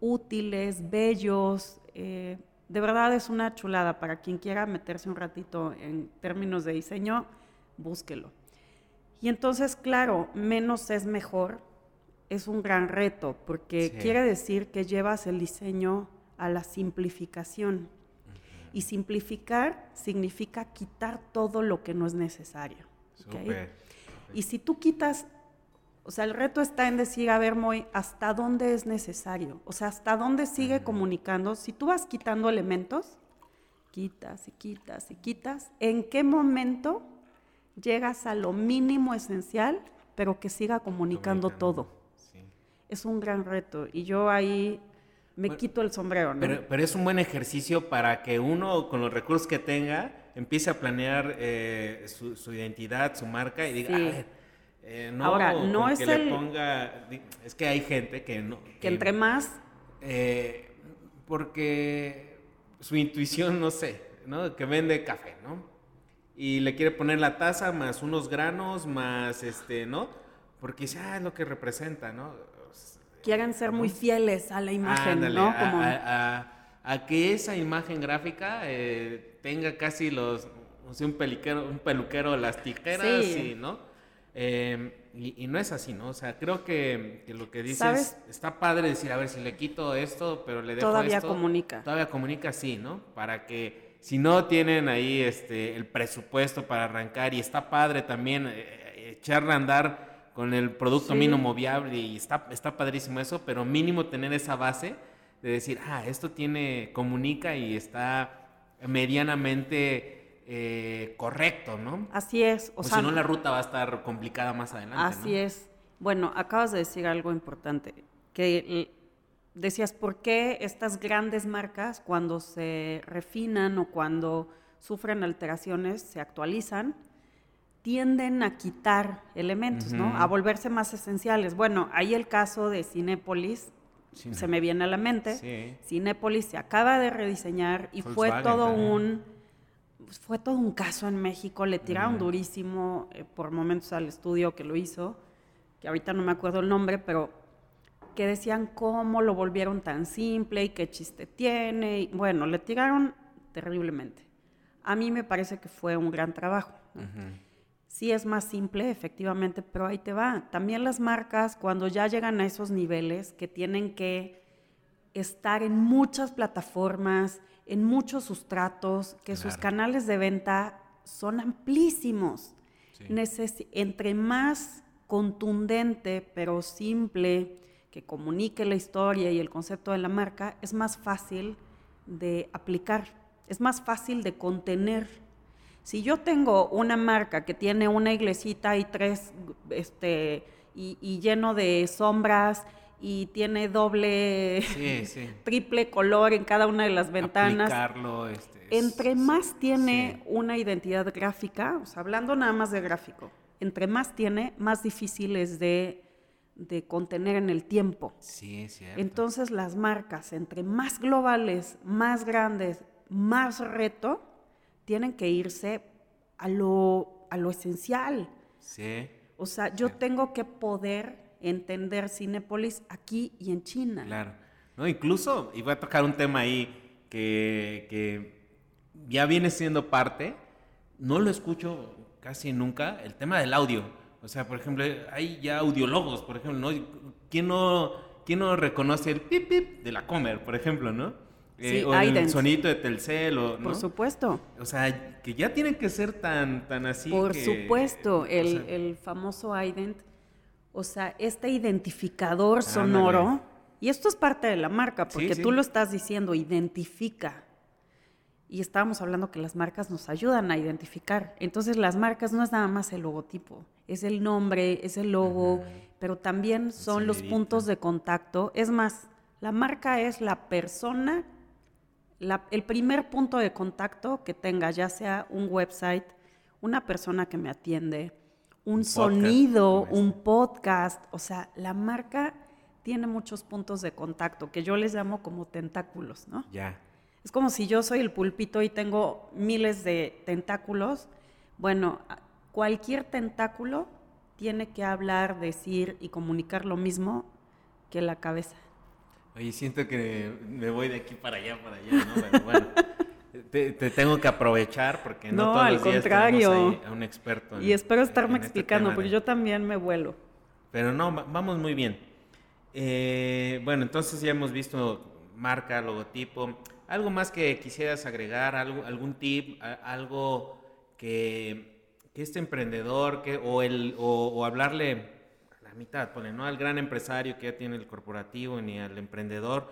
útiles, bellos. Eh, de verdad es una chulada para quien quiera meterse un ratito en términos de diseño, búsquelo. Y entonces, claro, menos es mejor, es un gran reto porque quiere decir que llevas el diseño a la simplificación. Y simplificar significa quitar todo lo que no es necesario. Y si tú quitas, o sea, el reto está en decir, a ver, Moy, ¿hasta dónde es necesario? O sea, ¿hasta dónde sigue comunicando? Si tú vas quitando elementos, quitas y quitas y quitas, ¿en qué momento llegas a lo mínimo esencial, pero que siga comunicando todo? es un gran reto y yo ahí me quito el sombrero. ¿no? Pero, es un buen ejercicio para que uno, con los recursos que tenga, empiece a planear eh, su, identidad, su marca y diga, eh, no, Ahora, no es que le ponga, es que hay gente que no... Que, entre más... Eh, porque su intuición, no sé, ¿no? Que vende café, ¿no? Y le quiere poner la taza más unos granos, más este, ¿no? Porque dice, ah, es lo que representa, ¿no? quieren ser muy fieles a la imagen, ¿no? A, que esa imagen gráfica eh, tenga casi los, un peluquero, un peluquero las tijeras, y, ¿no? Em, y, no es así, ¿no? O sea, creo que, lo que dices está padre decir, a ver, si le quito esto, pero le dejo todavía comunica. Todavía comunica, sí, ¿no? Para que si no tienen ahí este el presupuesto para arrancar y está padre también eh, echarle a andar con el producto mínimo viable y está, está padrísimo eso, pero mínimo tener esa base de decir, ah, esto tiene, comunica y está medianamente eh, correcto, ¿no? Así es. O, sea, si no, la ruta va a estar complicada más adelante. Así es. Bueno, acabas de decir algo importante, que decías, ¿por qué estas grandes marcas cuando se refinan o cuando sufren alteraciones se actualizan? tienden a quitar elementos, ¿no? A volverse más esenciales. Bueno, ahí el caso de Cinépolis se me viene a la mente. Sí. Cinépolis se acaba de rediseñar y fue todo un pues, fue todo un caso en México, le tiraron durísimo eh, por momentos al estudio que lo hizo, que ahorita no me acuerdo el nombre, pero que decían cómo lo volvieron tan simple y qué chiste tiene. Y, bueno, le tiraron terriblemente. A mí me parece que fue un gran trabajo. Sí es más simple, efectivamente, pero ahí te va. También las marcas, cuando ya llegan a esos niveles que tienen que estar en muchas plataformas, en muchos sustratos, que sus canales de venta son amplísimos. entre más contundente, pero simple, que comunique la historia y el concepto de la marca, es más fácil de aplicar, es más fácil de contener. Si yo tengo una marca que tiene una iglesita y tres, este, y lleno de sombras y tiene doble, triple color en cada una de las ventanas. Este, entre más tiene una identidad gráfica, o sea, hablando nada más de gráfico, entre más tiene, más difícil es de, contener en el tiempo. Sí, cierto. Entonces las marcas, entre más globales, más grandes, más reto, tienen que irse a lo, a lo esencial. Sí. O sea, yo tengo que poder entender Cinepolis aquí y en China. Claro. No, incluso, y voy a tocar un tema ahí que, ya viene siendo parte, no lo escucho casi nunca, el tema del audio. O sea, por ejemplo, hay ya audiólogos, por ejemplo, ¿no? ¿Quién no, quién no reconoce el pip pip de la Comer, por ejemplo, ¿no? Eh, o el sonito de Telcel, o, Por supuesto. O sea, que ya tienen que ser tan, tan así. Por supuesto, el, el famoso ident o sea, este identificador sonoro, y esto es parte de la marca, porque tú lo estás diciendo, identifica. Y estábamos hablando que las marcas nos ayudan a identificar. Entonces las marcas no es nada más el logotipo, es el nombre, es el logo, pero también son los puntos de contacto. Es más, la marca es la persona, el primer punto de contacto que tenga, ya sea un website, una persona que me atiende, un, sonido, un podcast. O sea, la marca tiene muchos puntos de contacto que yo les llamo como tentáculos, ¿no? Ya. Es como si yo soy el pulpito y tengo miles de tentáculos. Bueno, cualquier tentáculo tiene que hablar, decir y comunicar lo mismo que la cabeza. Oye, siento que me voy de aquí para allá, para allá, ¿no? bueno. Te, tengo que aprovechar porque no, todos los días contrario. a un experto. y espero estarme este explicando, porque yo también me vuelo. Pero no, vamos muy bien. Eh, bueno, entonces ya hemos visto marca, logotipo. ¿Algo más que quisieras agregar? ¿Algo, ¿Algún tip? ¿Algo que, que este emprendedor que, o, el, o, hablarle a la mitad, pone, no al gran empresario que ya tiene el corporativo ni al emprendedor,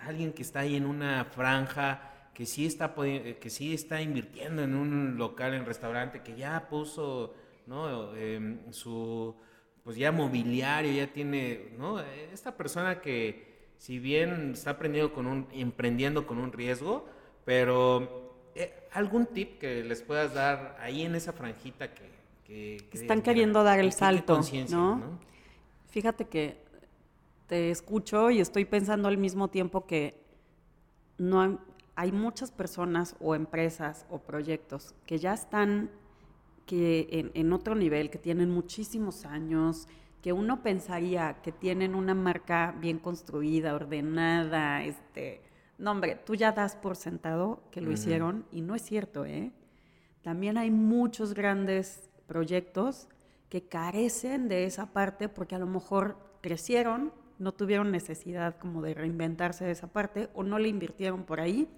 alguien que está ahí en una franja que sí está eh, que sí está invirtiendo en un local, en restaurante, que ya puso ¿no? Em, su pues ya mobiliario, ya tiene, ¿no? Esta persona que si bien está aprendiendo con un, emprendiendo con un riesgo, pero eh, algún tip que les puedas dar ahí en esa franjita que... Están queriendo dar el salto, ¿no? ¿no? Fíjate que te escucho y estoy pensando al mismo tiempo que no, hay muchas personas o empresas o proyectos que ya están que en, otro nivel, que tienen muchísimos años, que uno pensaría que tienen una marca bien construida, ordenada, este, no hombre, tú ya das por sentado que lo hicieron y no es cierto, ¿eh? También hay muchos grandes proyectos que carecen de esa parte porque a lo mejor crecieron, no tuvieron necesidad como de reinventarse de esa parte o no le invirtieron por ahí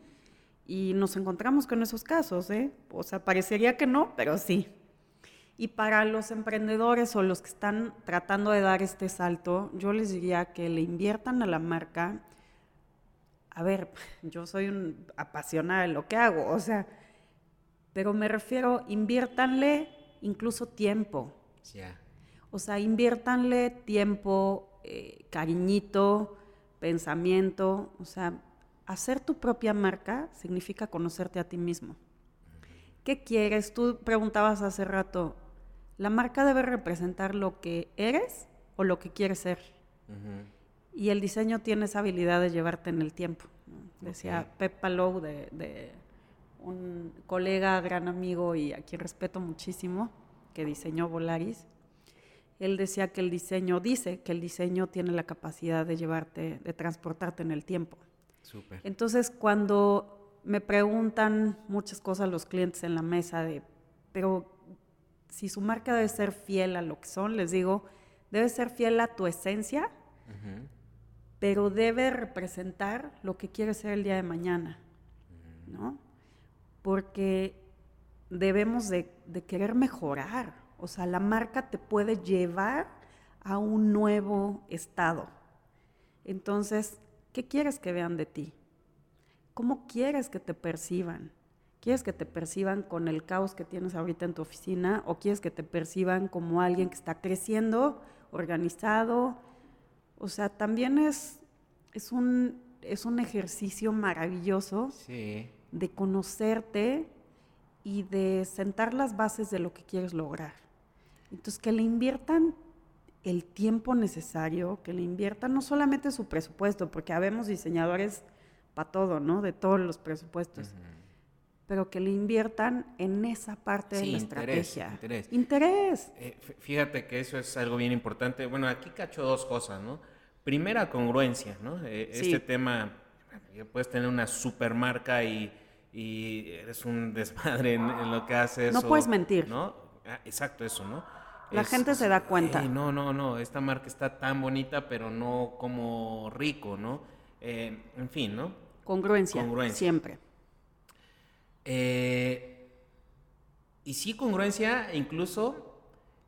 y nos encontramos con esos casos, ¿eh? O sea, parecería que no, pero sí. Y para los emprendedores o los que están tratando de dar este salto, yo les diría que le inviertan a la marca. A ver, yo soy un apasionada de lo que hago, o sea, pero me refiero, inviértanle incluso tiempo. O sea, inviértanle tiempo, eh, cariñito, pensamiento, o sea, hacer tu propia marca significa conocerte a ti mismo. ¿Qué quieres? Tú preguntabas hace rato, ¿la marca debe representar lo que eres o lo que quieres ser? Y el diseño tiene esa habilidad de llevarte en el tiempo. Decía Pep Palou, de, un colega, gran amigo y a quien respeto muchísimo, que diseñó Volaris. él decía que el diseño, dice que el diseño tiene la capacidad de llevarte, de transportarte en el tiempo. Entonces, cuando me preguntan muchas cosas los clientes en la mesa de, pero si su marca debe ser fiel a lo que son, les digo, debe ser fiel a tu esencia, pero debe representar lo que quieres ser el día de mañana, ¿no? Porque debemos de, querer mejorar, o sea, la marca te puede llevar a un nuevo estado. Entonces, ¿qué quieres que vean de ti? ¿Cómo quieres que te perciban? ¿Quieres que te perciban con el caos que tienes ahorita en tu oficina o quieres que te perciban como alguien que está creciendo, organizado, o sea, también es, es, un, es un ejercicio maravilloso de conocerte y de sentar las bases de lo que quieres lograr. Entonces, que le inviertan el tiempo necesario, que le inviertan no solamente su presupuesto, porque habemos diseñadores para todo, ¿no? De todos los presupuestos. Pero que le inviertan en esa parte de la estrategia. Interés. Interés. Eh, fíjate que eso es algo bien importante. Bueno, aquí cacho dos cosas, ¿no? Primera, congruencia, ¿no? Eh, este tema, puedes tener una supermarca y, y eres un desmadre en, lo que haces. No puedes mentir. ¿No? Ah, exacto, eso, ¿no? La gente se da cuenta. no, no, no, esta marca está tan bonita, pero no como rico, ¿no? Eh, en fin, ¿no? Congruencia, congruencia. siempre. Eh, y sí, congruencia, incluso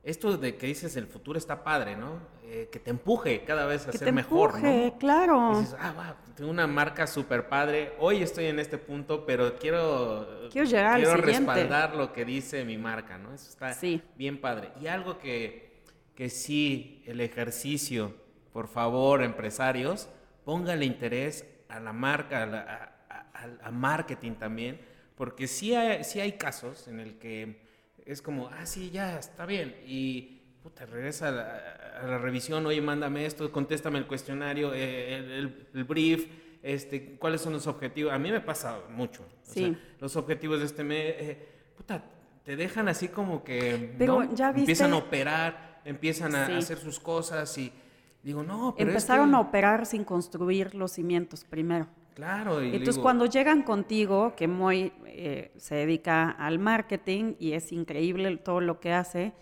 esto de que dices el futuro está padre, ¿no? Eh, que te empuje cada vez a ser mejor, ¿no? claro. dices, ah, wow, tengo una marca súper padre, hoy estoy en este punto, pero quiero, quiero, llegar quiero respaldar lo que dice mi marca, ¿no? Eso está bien padre. Y algo que, que sí, el ejercicio, por favor, empresarios, póngale interés a la marca, a, a marketing también, porque sí hay, sí hay casos en el que es como, ah, sí, ya, está bien. Y puta, regresa a la, revisión, oye, mándame esto, contéstame el cuestionario, eh, el, brief, este, cuáles son los objetivos. A mí me pasa mucho. Sí. los objetivos de este mes, eh, puta, te dejan así como que pero ya empiezan a operar, empiezan a hacer sus cosas y digo, no, pero Empezaron a operar sin construir los cimientos primero. Claro. Y Entonces, cuando llegan contigo, que Moy eh, se dedica al marketing y es increíble todo lo que hace,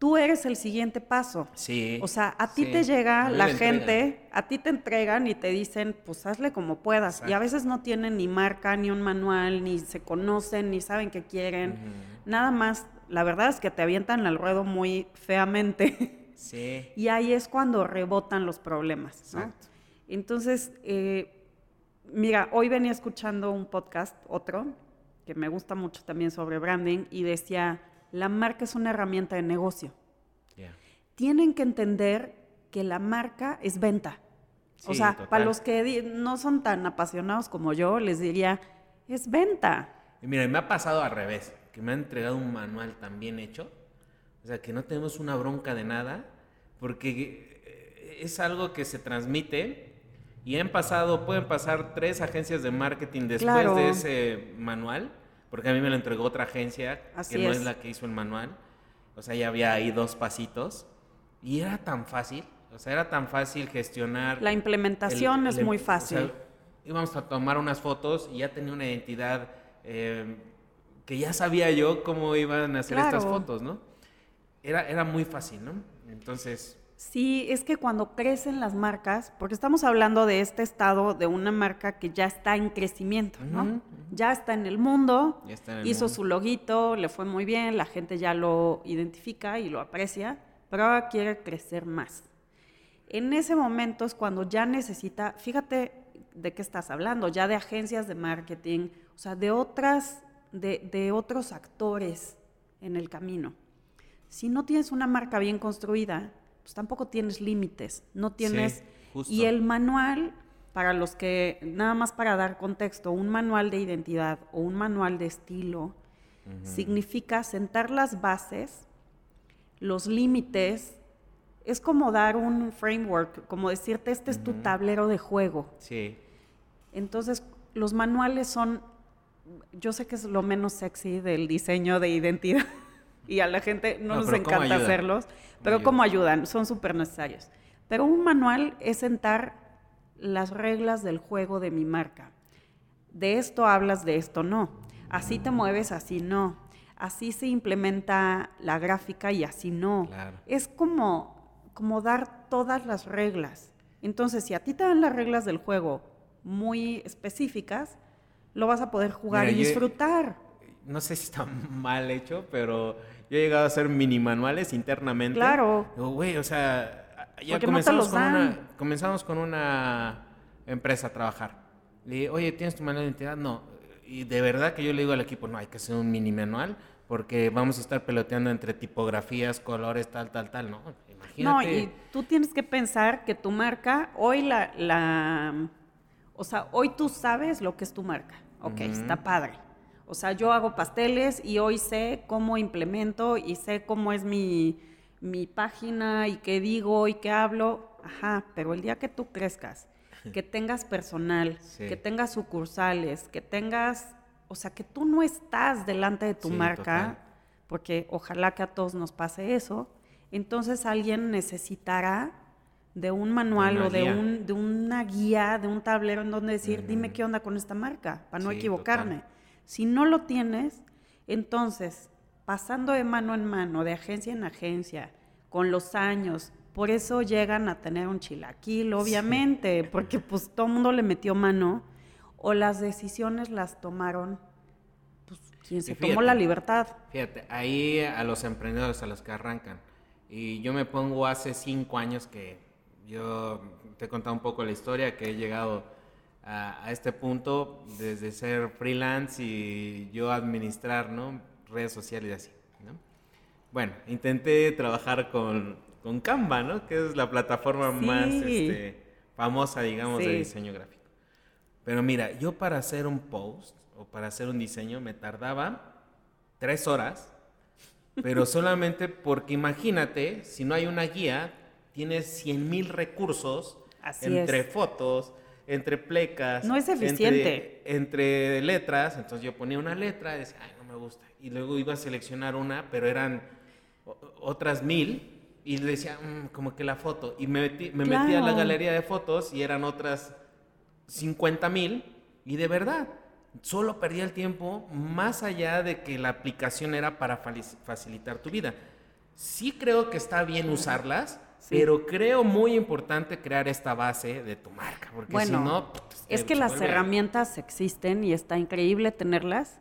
tú eres el siguiente paso. Sí. O sea, a ti te llega la gente, a ti te entregan y te dicen, pues hazle como puedas. Y a veces no tienen ni marca, ni un manual, ni se conocen, ni saben qué quieren. Nada más, la verdad es que te avientan al ruedo muy feamente. Sí. y ahí es cuando rebotan los problemas. ¿no? Entonces, eh, Mira, hoy venía escuchando un podcast, otro, que me gusta mucho también sobre branding, y decía, la marca es una herramienta de negocio. Tienen que entender que la marca es venta. o sea, para los que no son tan apasionados como yo, les diría, es venta. Y mira, me ha pasado al revés, que me han entregado un manual tan bien hecho, o sea, que no tenemos una bronca de nada, porque eh, es algo que se transmite y han pasado, pueden pasar tres agencias de marketing después de ese manual, porque a mí me lo entregó otra agencia, que no es. la que hizo el manual. O sea, ya había ahí dos pasitos. Y era tan fácil, o sea, era tan fácil gestionar. La implementación es muy fácil. íbamos a tomar unas fotos y ya tenía una identidad eh, que ya sabía yo cómo iban a hacer estas fotos, ¿no? Era, era muy fácil, ¿no? Entonces, Sí, es que cuando crecen las marcas, porque estamos hablando de este estado de una marca que ya está en crecimiento, ¿no? Ya está en el mundo, hizo su loguito, le fue muy bien, la gente ya lo identifica y lo aprecia, pero ahora quiere crecer más. En ese momento es cuando ya necesita, fíjate de qué estás hablando, ya de agencias de marketing, o sea, de otras, de, de otros actores en el camino. Si no tienes una marca bien construida, pues tampoco tienes límites, no tienes... y el manual, para los que, nada más para dar contexto, un manual de identidad o un manual de estilo significa sentar las bases, los límites, es como dar un framework, como decirte, este es tu tablero de juego. Sí. Entonces, los manuales son, yo sé que es lo menos sexy del diseño de identidad, y a la gente no, nos encanta hacerlos, pero ¿cómo ayudan? Son súper necesarios. Pero un manual es sentar las reglas del juego de mi marca. De esto hablas, de esto no. Así te mueves, así no. Así se implementa la gráfica y así no. Es como, como dar todas las reglas. Entonces, si a ti te dan las reglas del juego muy específicas, lo vas a poder jugar y disfrutar. No sé si está mal hecho, pero yo he llegado a hacer mini manuales internamente. Claro. Güey, o sea, ya comenzamos, con una, comenzamos con una empresa a trabajar. Le dije, oye, ¿tienes tu manual de identidad? No. Y de verdad que yo le digo al equipo, no, hay que hacer un mini manual porque vamos a estar peloteando entre tipografías, colores, tal, tal, tal, ¿no? Imagínate. No, y tú tienes que pensar que tu marca, hoy la, la o sea, hoy tú sabes lo que es tu marca. Ok, está padre. O sea, yo hago pasteles y hoy sé cómo implemento y sé cómo es mi, mi página y qué digo y qué hablo, ajá, pero el día que tú crezcas, que tengas personal, que tengas sucursales, que tengas, o sea, que tú no estás delante de tu marca, porque ojalá que a todos nos pase eso, entonces alguien necesitará de un manual o de, un, de una guía, de un tablero en donde decir, dime qué onda con esta marca, para no equivocarme. Si no lo tienes, entonces pasando de mano en mano, de agencia en agencia, con los años. Por eso llegan a tener un chilaquil, obviamente, porque pues todo el mundo le metió mano o las decisiones las tomaron pues quien se tomó la libertad. Fíjate, ahí a los emprendedores a los que arrancan. Y yo me pongo hace cinco años que yo te he contado un poco la historia, que he llegado a, a este punto desde ser freelance y yo administrar, ¿no? redes sociales y así. ¿no? Bueno, intenté trabajar con, con, Canva, ¿no? Que es la plataforma más este, famosa, digamos, de diseño gráfico. Pero mira, yo para hacer un post o para hacer un diseño me tardaba tres horas, pero solamente porque imagínate, si no hay una guía, tienes 100 mil recursos entre fotos, entre plecas. No es eficiente. Entre, entre, letras, entonces yo ponía una letra y decía, ay, no me gusta y luego iba a seleccionar una, pero eran otras mil y le decía, mm, como que la foto. Y me, metí, me metí a la galería de fotos y eran otras 50 mil y de verdad, solo perdía el tiempo más allá de que la aplicación era para facilitar tu vida. Sí creo que está bien usarlas, pero creo muy importante crear esta base de tu marca, porque si no... Pues, es que las herramientas existen y está increíble tenerlas,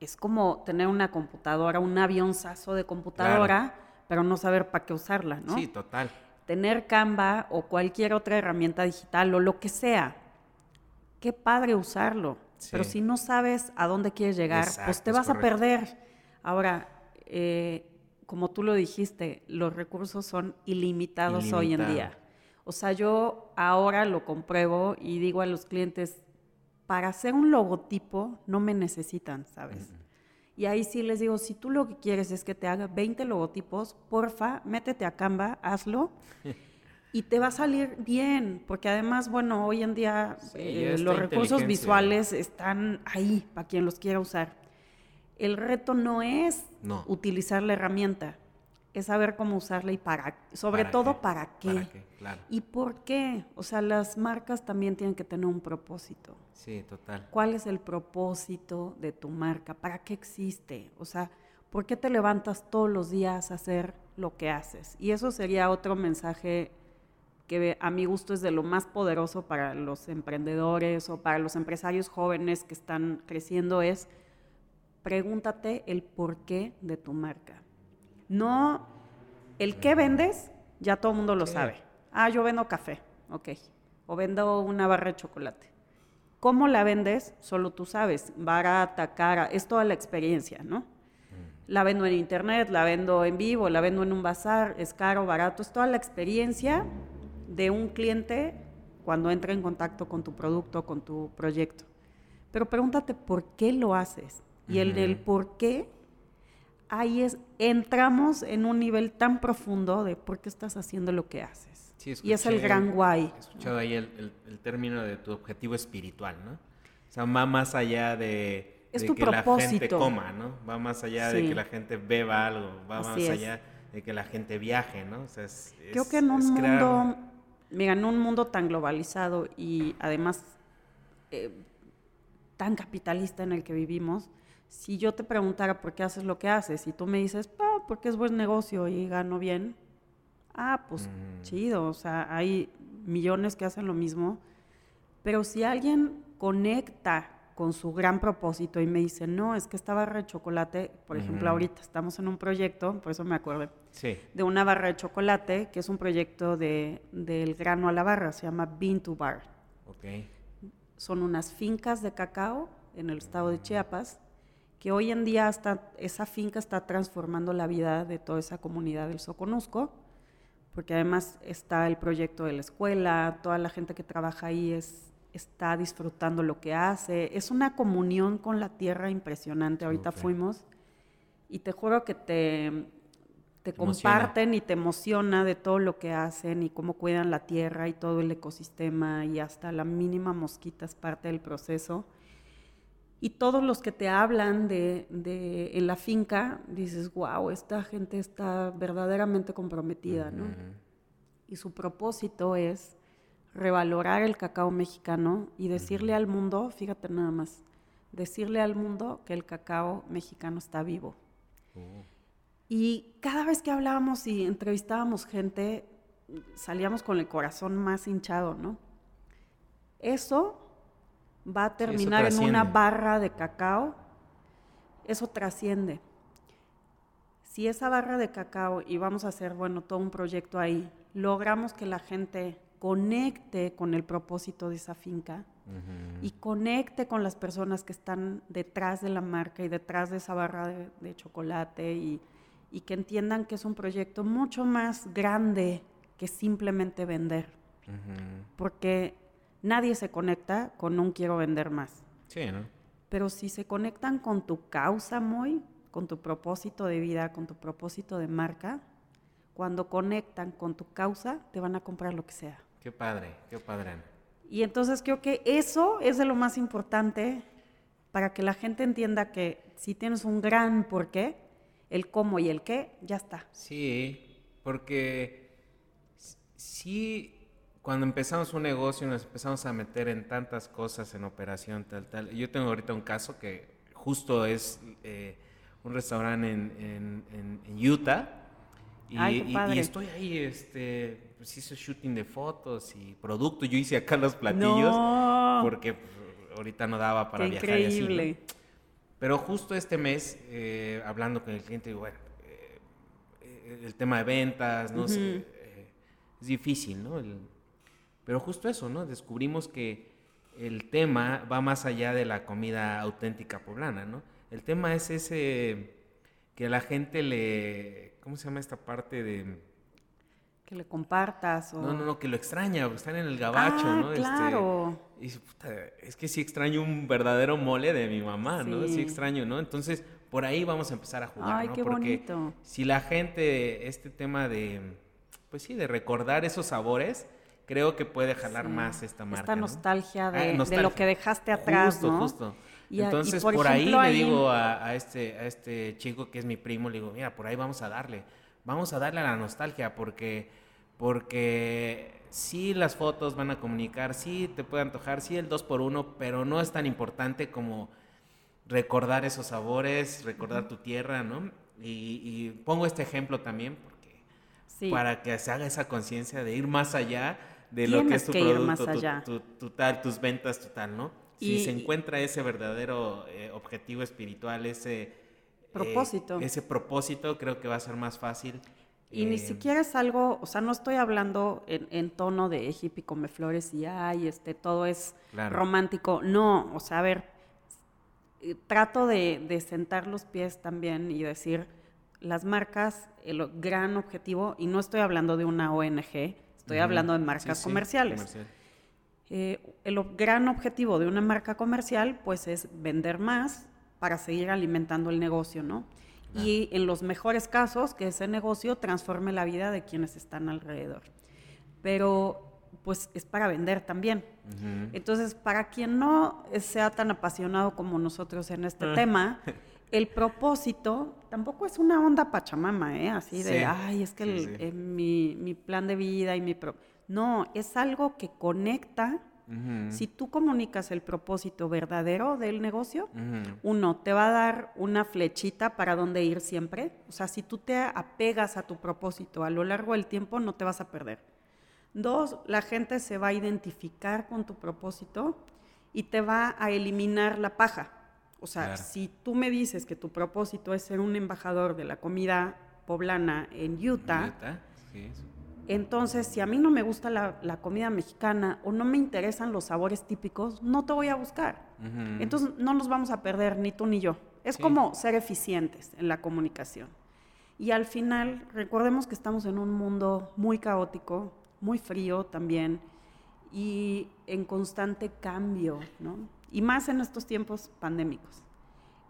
es como tener una computadora, un avionzazo de computadora, pero no saber para qué usarla, ¿no? Sí, total. Tener Canva o cualquier otra herramienta digital o lo que sea, qué padre usarlo. Pero si no sabes a dónde quieres llegar, pues te vas a perder. Ahora, eh, como tú lo dijiste, los recursos son ilimitados hoy en día. O sea, yo ahora lo compruebo y digo a los clientes, para hacer un logotipo no me necesitan, ¿sabes? Y ahí sí les digo, si tú lo que quieres es que te haga 20 logotipos, porfa, métete a Canva, hazlo. y te va a salir bien, porque además, bueno, hoy en día eh, los recursos visuales están ahí para quien los quiera usar. El reto no es utilizar la herramienta, es saber cómo usarla y para, sobre todo para qué. ¿Y por qué? O sea, las marcas también tienen que tener un propósito. Sí, total. ¿Cuál es el propósito de tu marca? ¿Para qué existe? O sea, ¿por qué te levantas todos los días a hacer lo que haces? Y eso sería otro mensaje que a mi gusto es de lo más poderoso para los emprendedores o para los empresarios jóvenes que están creciendo es pregúntate el porqué de tu marca. No, el qué vendes, ya todo el mundo lo sabe. Ah, yo vendo café, ok. O vendo una barra de chocolate. ¿Cómo la vendes? Solo tú sabes. Barata, cara, es toda la experiencia, ¿no? La vendo en internet, la vendo en vivo, la vendo en un bazar, es caro, barato, es toda la experiencia de un cliente cuando entra en contacto con tu producto, con tu proyecto. Pero pregúntate por qué lo haces. Y el del por qué ahí es, entramos en un nivel tan profundo de por qué estás haciendo lo que haces. y es el gran guay. He escuchado ahí el, término de tu objetivo espiritual, ¿no? O sea, más allá de, es de tu que propósito. la gente coma, ¿no? Va más allá de que la gente beba algo, va más allá de que la gente viaje, ¿no? O sea, es, Creo que en un mundo, mira, en un mundo tan globalizado y además eh, tan capitalista en el que vivimos, si yo te preguntara por qué haces lo que haces y tú me dices, ah, porque es buen negocio y gano bien, ah, pues mm. chido, o sea, hay millones que hacen lo mismo, pero si alguien conecta con su gran propósito y me dice, no, es que esta barra de chocolate, por ejemplo, ahorita estamos en un proyecto, por eso me acuerdo, de una barra de chocolate, que es un proyecto de, del grano a la barra, se llama Bean to Bar. Okay. Son unas fincas de cacao en el estado de Chiapas, que hoy en día está, esa finca está transformando la vida de toda esa comunidad del Soconusco, porque además está el proyecto de la escuela, toda la gente que trabaja ahí es está disfrutando lo que hace. Es una comunión con la tierra impresionante. Ahorita fuimos y te juro que te, te comparten y te emociona de todo lo que hacen y cómo cuidan la tierra y todo el ecosistema y hasta la mínima mosquita es parte del proceso. Y todos los que te hablan de, de en la finca, dices, wow, esta gente está verdaderamente comprometida, ¿no? Y su propósito es revalorar el cacao mexicano y decirle al mundo, fíjate nada más, decirle al mundo que el cacao mexicano está vivo. Oh. Y cada vez que hablábamos y entrevistábamos gente, salíamos con el corazón más hinchado, ¿no? Eso va a terminar en una barra de cacao, eso trasciende. Si esa barra de cacao, y vamos a hacer, bueno, todo un proyecto ahí, logramos que la gente conecte con el propósito de esa finca y conecte con las personas que están detrás de la marca y detrás de esa barra de, chocolate y, que entiendan que es un proyecto mucho más grande que simplemente vender. Porque nadie se conecta con un quiero vender más. Sí, ¿no? Pero si se conectan con tu causa, muy, con tu propósito de vida, con tu propósito de marca, cuando conectan con tu causa, te van a comprar lo que sea. Qué padre, qué padre. Y entonces creo que eso es de lo más importante para que la gente entienda que si tienes un gran porqué, el cómo y el qué, ya está. Sí, porque sí, cuando empezamos un negocio nos empezamos a meter en tantas cosas, en operación, tal, tal. Yo tengo ahorita un caso que justo es eh, un restaurante en, en Utah y, estoy ahí, este, pues hice shooting de fotos y producto. Yo hice acá los platillos porque pues, ahorita no daba para viajar increíble. Pero justo este mes, eh, hablando con el cliente, digo, bueno, eh, el tema de ventas, no sé, eh, es difícil, ¿no? Pero justo eso, ¿no? Descubrimos que el tema va más allá de la comida auténtica poblana, ¿no? El tema es ese que a la gente le ¿Cómo se llama esta parte de...? Que le compartas o... No, no, no, que lo extraña, están en el gabacho, ah, ¿no? Este, claro. y puta, es que sí extraño un verdadero mole de mi mamá, ¿no? Sí extraño, ¿no? Entonces, por ahí vamos a empezar a jugar, Ay, ¿no? Qué porque bonito. si la gente, este tema de, pues sí, de recordar esos sabores, creo que puede jalar más esta marca. Esta nostalgia, ah, de, de, lo que dejaste atrás, justo, ¿no? Justo, justo. Entonces, por, ahí le digo a, este, a este chico que es mi primo, le digo, mira, por ahí vamos a darle. Vamos a darle a la nostalgia porque, porque sí las fotos van a comunicar, sí te puede antojar, sí el 2 por 1 pero no es tan importante como recordar esos sabores, recordar tu tierra, ¿no? Y, pongo este ejemplo también porque para que se haga esa conciencia de ir más allá de lo que es tu producto, tu, tal, tus ventas, tu tal, ¿no? si se encuentra ese verdadero eh, objetivo espiritual, ese propósito. Eh, ese propósito creo que va a ser más fácil. Y ni eh, siquiera es algo, o sea, no estoy hablando en, tono de hippie come flores y ay, este, todo es romántico. No, o sea, a ver, trato de, de, sentar los pies también y decir, las marcas, el gran objetivo, y no estoy hablando de una ONG, estoy hablando de marcas comerciales. Eh, el gran objetivo de una marca comercial, pues, es vender más para seguir alimentando el negocio, ¿no? Y en los mejores casos, que ese negocio transforme la vida de quienes están alrededor. Pero pues es para vender también. Entonces, para quien no sea tan apasionado como nosotros en este ah. tema, el propósito tampoco es una onda pachamama, ¿eh? Así de, ay, es que eh, mi, plan de vida y mi... no, es algo que conecta. Si tú comunicas el propósito verdadero del negocio, uno, te va a dar una flechita para dónde ir siempre. O sea, si tú te apegas a tu propósito a lo largo del tiempo, no te vas a perder. Dos, la gente se va a identificar con tu propósito y te va a eliminar la paja. O sea, si tú me dices que tu propósito es ser un embajador de la comida poblana en Utah, entonces si a mí no me gusta la, comida mexicana o no me interesan los sabores típicos, no te voy a buscar. Entonces no nos vamos a perder ni tú ni yo. Es como ser eficientes en la comunicación. Y al final, recordemos que estamos en un mundo muy caótico, muy frío también y en constante cambio, ¿no? Y más en estos tiempos pandémicos.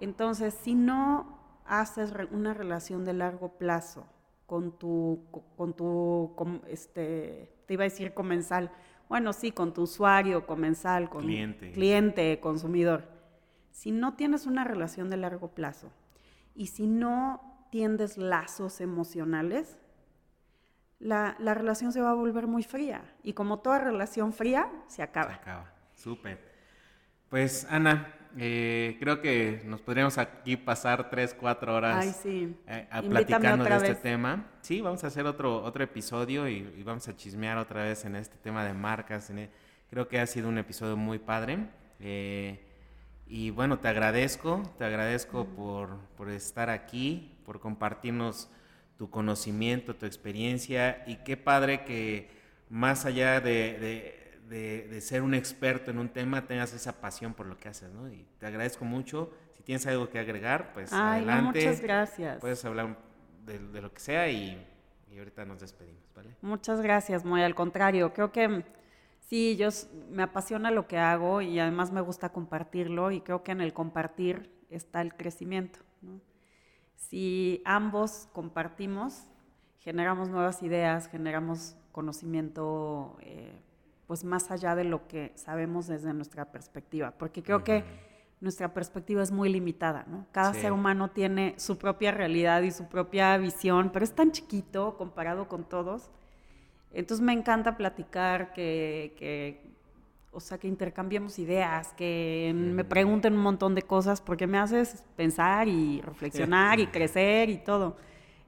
Entonces, si no haces una relación de largo plazo con tu, con tu, este, te iba a decir comensal, bueno, sí, con tu usuario, comensal, con cliente. cliente, consumidor. Si no tienes una relación de largo plazo y si no tiendes lazos emocionales, la, relación se va a volver muy fría. Y como toda relación fría, se acaba. Se acaba. Súper. Pues Ana, eh, creo que nos podríamos aquí pasar tres, cuatro horas eh, platicando de este tema. Sí, vamos a hacer otro, otro episodio y, vamos a chismear otra vez en este tema de marcas. E, creo que ha sido un episodio muy padre. Eh, y bueno, te agradezco, te agradezco por, por estar aquí, por compartirnos tu conocimiento, tu experiencia y qué padre que más allá de, de, ser un experto en un tema tengas esa pasión por lo que haces, ¿no? Y te agradezco mucho. Si tienes algo que agregar, pues adelante. muchas gracias. Puedes hablar de, lo que sea y, y, ahorita nos despedimos, ¿vale? Muchas gracias, muy al contrario. Creo que sí, yo me apasiona lo que hago y además me gusta compartirlo y creo que en el compartir está el crecimiento, ¿no? Si ambos compartimos, generamos nuevas ideas, generamos conocimiento eh, pues más allá de lo que sabemos desde nuestra perspectiva, porque creo que nuestra perspectiva es muy limitada, ¿no? Cada ser humano tiene su propia realidad y su propia visión, pero es tan chiquito comparado con todos. Entonces me encanta platicar, que o sea, que intercambiemos ideas, que me pregunten un montón de cosas, porque me haces pensar y reflexionar y crecer y todo.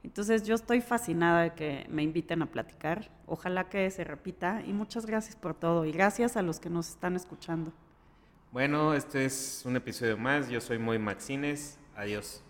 Entonces yo estoy fascinada de que me inviten a platicar. Ojalá que se repita y muchas gracias por todo y gracias a los que nos están escuchando. Bueno, este es un episodio más. Yo soy Moy Maxines. Adiós.